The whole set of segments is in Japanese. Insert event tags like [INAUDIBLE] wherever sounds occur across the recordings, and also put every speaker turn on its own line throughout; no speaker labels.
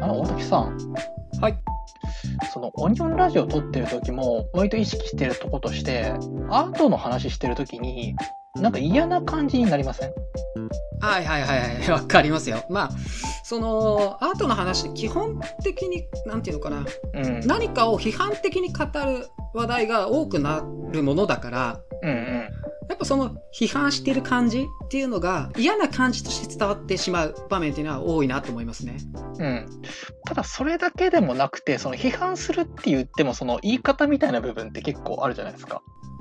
あの、大竹さん。
はい。
その、オニオンラジオ撮ってる時も、割と意識してるとことして、アートの話してる時に、なんか嫌な感じになりません？
はいはいはいはい。わかりますよ。まあ、その、アートの話基本的に、なんていうのかな。
うん。
何かを批判的に語る話題が多くなるものだから、
うんうん。
やっぱその批判してる感じっていうのが嫌な感じとして伝わってしまう場面っていうのは多いなと思いますね。
うん。ただ、それだけでもなくて、その批判するって言っても、その言い方みたいな部分って結構あるじゃないですか。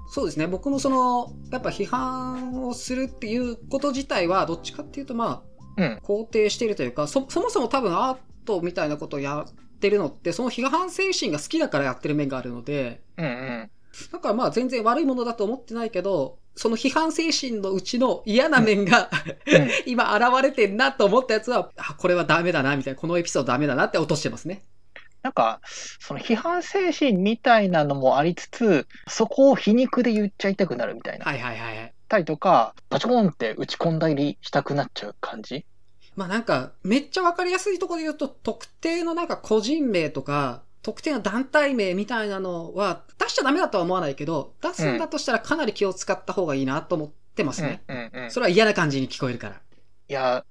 そうですね。僕もその、やっぱ批判をするっていうこと自体は、どっちかっていうとまあ、
うん。
肯定しているというか、そ、そもそも多分アートみたいなことをやってるのって、その批判精神が好きだからやってる面があるので、
うんうん。
だからまあ全然悪いものだと思ってないけど、その批判精神のうちの嫌な面が、
うん [LAUGHS]
今現れてんなと思ったやつは、あ、これはダメだな、みたいな、このエピソードダメだなって落としてますね。
なんか、その批判精神みたいなのもありつつ、そこを皮肉で言っちゃいたくなるみたいな。
はいはいはいはい。
たりとか、バチコーンって打ち込んだりしたくなっちゃう感じ？
まあなんか、めっちゃわかりやすいところで言うと、特定のなんか個人名とか、特定の団体名みたいなのは、出しちゃダメだとは思わないけど、出すんだとしたらかなり気を使った方がいいなと思ってますね。
うんうんうん。
それは嫌な感じに聞こえるから。
いや、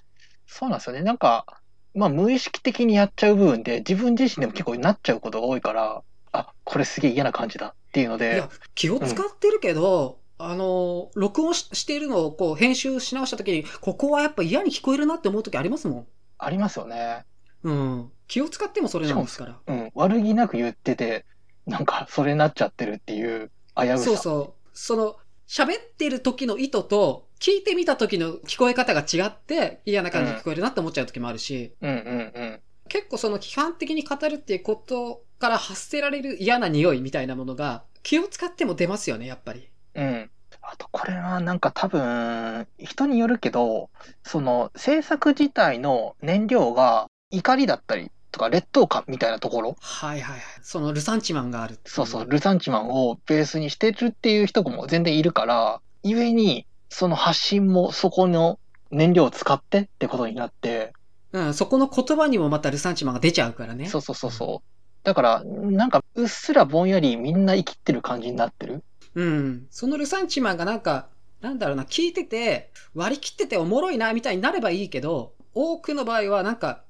そうなんですよね。なんか、まあ無意識的にやっちゃう部分で、自分自身でも結構なっちゃうことが多いから、あ、これすげえ嫌な感じだっていうの
い
で
や、、気を使ってるけど、あの、録音ししているのをこう編集し直した時に、ここはやっぱ嫌に聞こえるなって思う時ありますもん。
ありますよね。
うん。気を使ってもそれなんですから。
うん。悪気なく言ってて、なんかそれになっちゃってるっていう危うさ。
そうそう。その、喋ってる時の意図と、聞いてみた時の聞こえ方が違って、嫌な感じに聞こえるなって思っちゃう時もあるし、
うんうんうん。
結構その批判的に語るっていうことから発せられる嫌な匂いみたいなものが、気を使っても出ますよね、やっぱり。
うん。あと、これはなんか多分、人によるけど、その制作自体の燃料が怒りだったりとか劣等感みたいなところ、
はいはいはい。そのルサンチマンがある
そうそう、ルサンチマンをベースにしてるっていう人も全然いるから、故に、その発信もそこの燃料を使ってってことになって、
うん、そこの言葉にもまたルサンチマンが出ちゃうからね。
そうそうそうそう。だから、なんか、うっすらぼんやりみんな生きってる感じになってる。
うん。そのルサンチマンがなんか、なんだろうな、聞いてて、割り切ってておもろいな、みたいになればいいけど、多くの場合はなんか、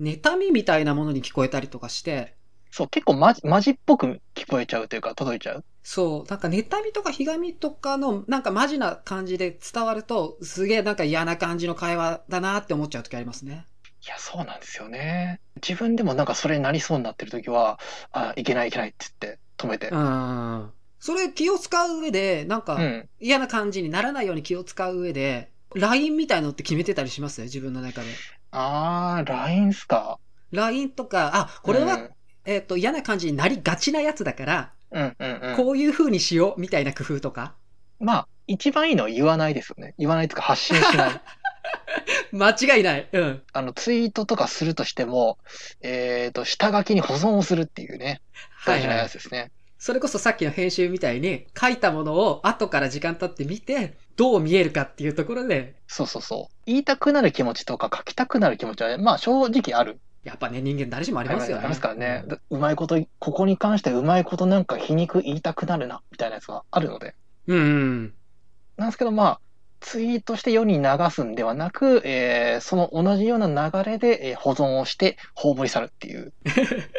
妬みみたいなものに聞こえたりとかして、
そう、結構マジ、マジっぽく聞こえちゃうというか、届いちゃう。
そう、なんか妬みとかひがみとかの、なんかマジな感じで伝わると、すげえなんか嫌な感じの会話だなって思っちゃう時ありますね。
いや、そうなんですよね。自分でもなんかそれになりそうになってる時は、あ、いけないいけないって言って止めて。
うん。それ気を使う上で、なんか
うん。
嫌な感じにならないように気を使う上で、LINE みたいのって決めてたりします？自分の中で。
あー、LINE っすか
？LINE とか、あ、これは、
うん
えっ、と、嫌な感じになりがちなやつだから、
うんうんうん。
こういう風にしよう、みたいな工夫とか？
まあ、一番いいのは言わないですよね。言わないとか発信しない。[LAUGHS]
間違いない。うん。
あの、ツイートとかするとしても、えっ、と、下書きに保存をするっていうね、大事なやつですね。
それこそさっきの編集みたいに、書いたものを後から時間経って見て、どう見えるかっていうところで、
そうそうそう。言いたくなる気持ちとか書きたくなる気持ちは、まあ正直ある。
やっぱね、人間誰しもありますよね。
ありますからね。だうまいこと、ここに関してうまいことなんか皮肉言いたくなるな、みたいなやつがあるので。
うん。うん。
なんですけど、まあ、ツイートして世に流すんではなく、えーその同じような流れで、えー保存をして葬り去るっていう、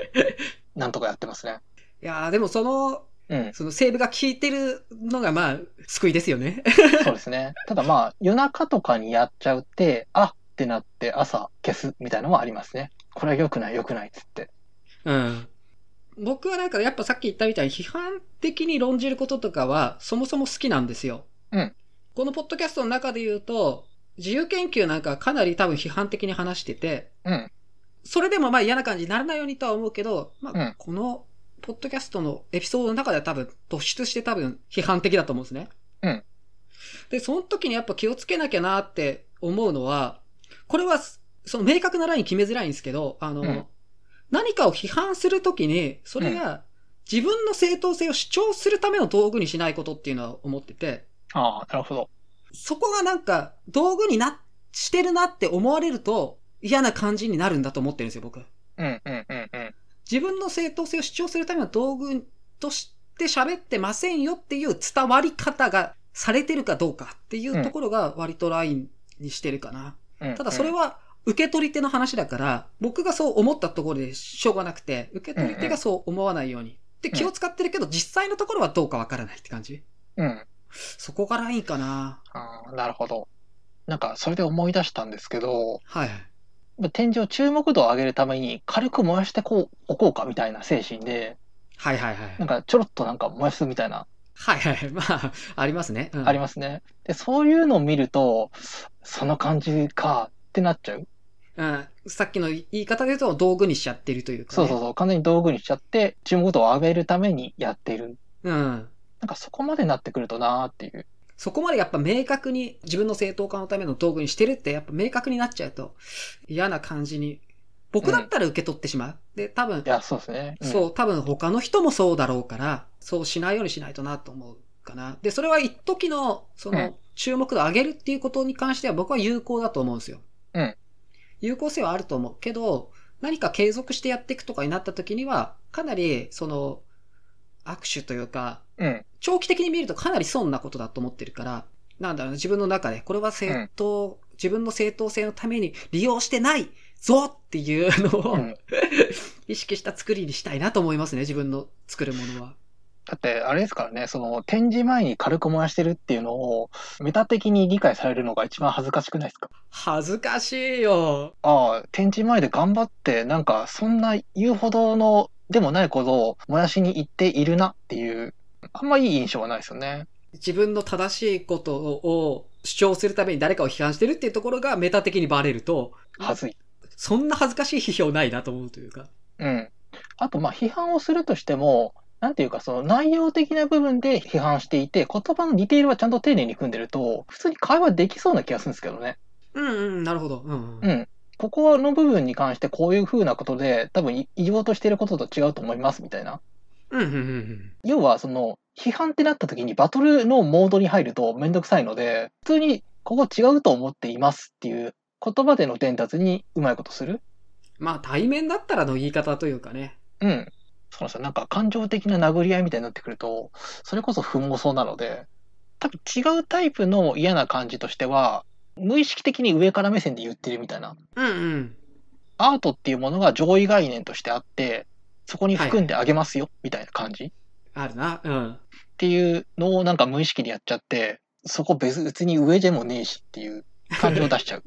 [LAUGHS] なんとかやってますね。
いやーでもその、
うん、
そのセーブが効いてるのがまあ、救いですよね。[LAUGHS]
そうですね。ただまあ、夜中とかにやっちゃうって、あってなって朝消すみたいなのはありますね。これは良くない良くないっつって。
うん。僕はなんかやっぱさっき言ったみたいに批判的に論じることとかはそもそも好きなんですよ。
うん。
このポッドキャストの中で言うと、自由研究なんかかなり多分批判的に話してて、
うん。
それでもまあ嫌な感じにならないようにとは思うけど、まあ
うん、
このポッドキャストのエピソードの中では多分突出して多分批判的だと思うんですね。
うん。
で、その時にやっぱ気をつけなきゃなって思うのは、これはその明確なライン決めづらいんですけど、あの、
うん
何かを批判するときに、それが自分の正当性を主張するための道具にしないことっていうのは思ってて、
ああ、なるほど。
そこがなんか道具にな、してるなって思われると嫌な感じになるんだと思ってるんですよ、僕。
うん、うん、うん、うん。
自分の正当性を主張するための道具として喋ってませんよっていう伝わり方がされてるかどうかっていうところが割とラインにしてるかな。
うん
ただそれ、は受け取り手の話だから、僕がそう思ったところでしょうがなくて、受け取り手がそう思わないように。で、気を使ってるけど、実際のところはどうかわからないって感じ
うん。
そこがラインかな。
ああ、なるほど。なんか、それで思い出したんですけど、
はい。
まあ展示を注目度を上げるために軽く燃やしてこうおこうかみたいな精神で、
はいはいはい。
なんかちょろっとなんか燃やすみたいな、
はいはい。まあ、ありますね。うん
ありますね。で、そういうのを見ると、その感じかってなっちゃう。
うん。さっきの言い方で言うと道具にしちゃってるというか、ね。
そうそうそう、完全に道具にしちゃって、注目度を上げるためにやっている。
うん。
なんかそこまでなってくるとなーっていう。
そこまでやっぱ明確に自分の正当化のための道具にしてるってやっぱ明確になっちゃうと嫌な感じに、僕だったら受け取ってしまう。で、多分
い、や、そうですね。うん
そう、多分他の人もそうだろうから、そうしないようにしないとなと思うかな。で、それは一時の、その、
うん
注目度を上げるっていうことに関しては僕は有効だと思うんですよ。
うん。
有効性はあると思うけど、何か継続してやっていくとかになった時には、かなり、その、握手というか、
うん。
長期的に見るとかなり損なことだと思ってるから、なんだろうな、自分の中で、これは正当、自分の正当性のために利用してないぞっていうのを、
うん [LAUGHS]
意識した作りにしたいなと思いますね、自分の作るものは。
だって、あれですからね、その展示前に軽く燃やしてるっていうのを、メタ的に理解されるのが一番恥ずかしくないですか？
恥ずかしいよ。
ああ、展示前で頑張って、なんか、そんな言うほどの、でもないことを燃やしに行っているなっていう、あんまいい印象はないですよね。
自分の正しいことを主張するために誰かを批判してるっていうところがメタ的にバレると、
はずい。
そんな恥ずかしい批評ないなと思うというか。
うん。あと、まあ、批判をするとしても、なんていうか、その内容的な部分で批判していて、言葉のディテールはちゃんと丁寧に組んでると、普通に会話できそうな気がするんですけどね。
うんうん、なるほど。うん、
う。ん。ここの部分に関してこういう風なことで、多分い言おうとしていることと違うと思いますみたいな。
うん、うん、うん。
要は、その、批判ってなった時にバトルのモードに入るとめんどくさいので、普通にここ違うと思っていますっていう言葉での伝達にうまいことする？
まあ対面だったらの言い方というかね。
うん。そうなんですよ。なんか感情的な殴り合いみたいになってくると、それこそ不毛そうなので、多分違うタイプの嫌な感じとしては、無意識的に上から目線で言ってるみたいな。
うんうん。
アートっていうものが上位概念としてあって、そこに含んであげますよ、みたいな感じ？っ
あるな。うん。
ていうのをなんか無意識でやっちゃって、そこ別別に上でもねえしっていう感じを出しちゃう。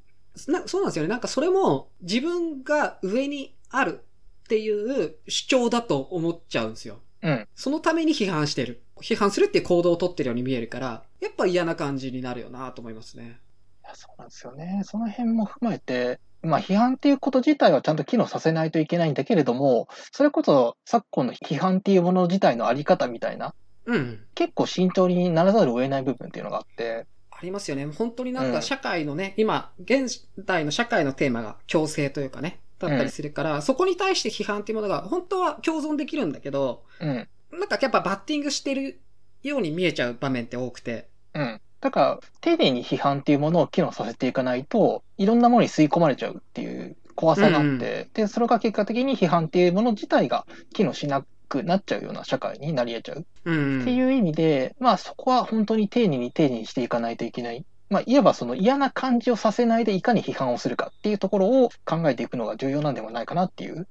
[LAUGHS]
なそうなんですよね。なんかそれも自分が上にあるっていう主張だと思っちゃうんですよ。
うん。
そのために批判してる。批判するっていう行動をとってるように見えるから、やっぱ嫌な感じになるよなと思いますね。
いやそうなんですよね。その辺も踏まえて、まあ批判っていうこと自体はちゃんと機能させないといけないんだけれども、それこそ昨今の批判っていうもの自体のあり方みたいな、
うん。
結構慎重にならざるを得ない部分っていうのがあって、
ありますよね。本当になん
うん
か社会のね、今、現代の社会のテーマが共生というかね、だったりするから、そこに対して批判っていうものが本当は共存できるんだけど、
うん。
なんかやっぱバッティングしてるように見えちゃう場面って多くて。
うん。だから、丁寧に批判っていうものを機能させていかないと、いろんなものに吸い込まれちゃうっていう怖さがあって、で、それが結果的に批判っていうもの自体が機能しなくなっちゃうような社会になり得ちゃう。
うん。
っていう意味で、まあそこは本当に丁寧に丁寧にしていかないといけない。まあいわばその嫌な感じをさせないでいかに批判をするかっていうところを考えていくのが重要なんではないかなっていう。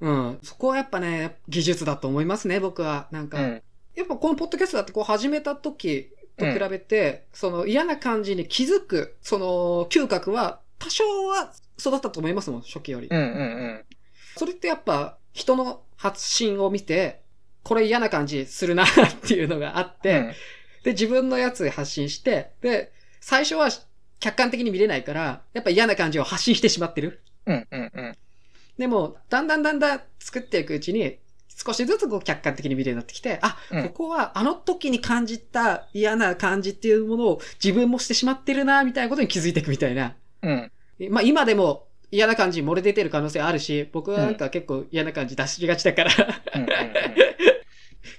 うん。そこはやっぱね、技術だと思いますね、僕は。なんか、
うん。
やっぱこのポッドキャストだってこう始めた時と比べて、その嫌な感じに気づく、その嗅覚は多少は育ったと思いますもん、初期より。
うんうん
それってやっぱ人の発信を見て、これ嫌な感じするなっていうのがあっ
うん。
て、で、自分のやつ発信して、で、最初は客観的に見れないから、やっぱ嫌な感じを発信してしまってる。
うんうんうん。
でも、だんだんだんだん作っていくうちに、少しずつこう客観的に見れるようになってきて、あ、
うん
ここはあの時に感じた嫌な感じっていうものを自分もしてしまってるな、みたいなことに気づいていくみたいな。
うん。
まあ今でも嫌な感じ漏れ出てる可能性あるし、僕はなんか結構嫌な感じ出しがちだから。[LAUGHS]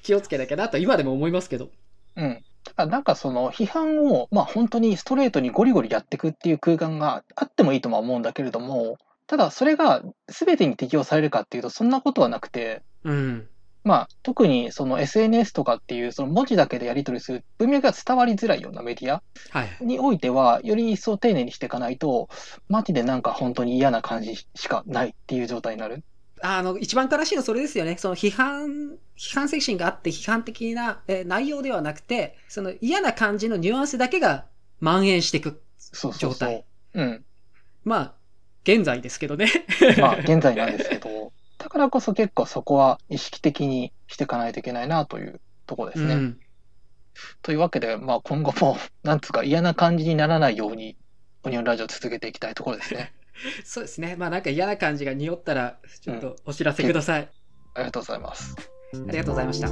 気をつけなきゃなと今でも思いますけど。
うん。なんかその批判を、まあ本当にストレートにゴリゴリやっていくっていう空間があってもいいとは思うんだけれども、ただそれが全てに適用されるかっていうとそんなことはなくて、
うん。
まあ特にその SNS とかっていうその文字だけでやり取りする文脈が伝わりづらいようなメディア
はい。
においては、より一層丁寧にしていかないと、マジでなんか本当に嫌な感じしかないっていう状態になる。
あの、一番悲しいのはそれですよね。その批判、批判精神があって批判的な、えー内容ではなくて、その嫌な感じのニュアンスだけが蔓延していく
そうそう。うん。
まあ、現在ですけどね。
まあ現在なんですけど、だからこそ結構そこは意識的にしていかないといけないなというところですね。
うん。
というわけで、まあ今後も、[LAUGHS] なんつうか嫌な感じにならないように、オニオンラジオ続けていきたいところですね。[LAUGHS]
そうですね。まあなんか嫌な感じが匂ったら、ちょっとお知らせください。
ありがとうございます。
ありがとうございました。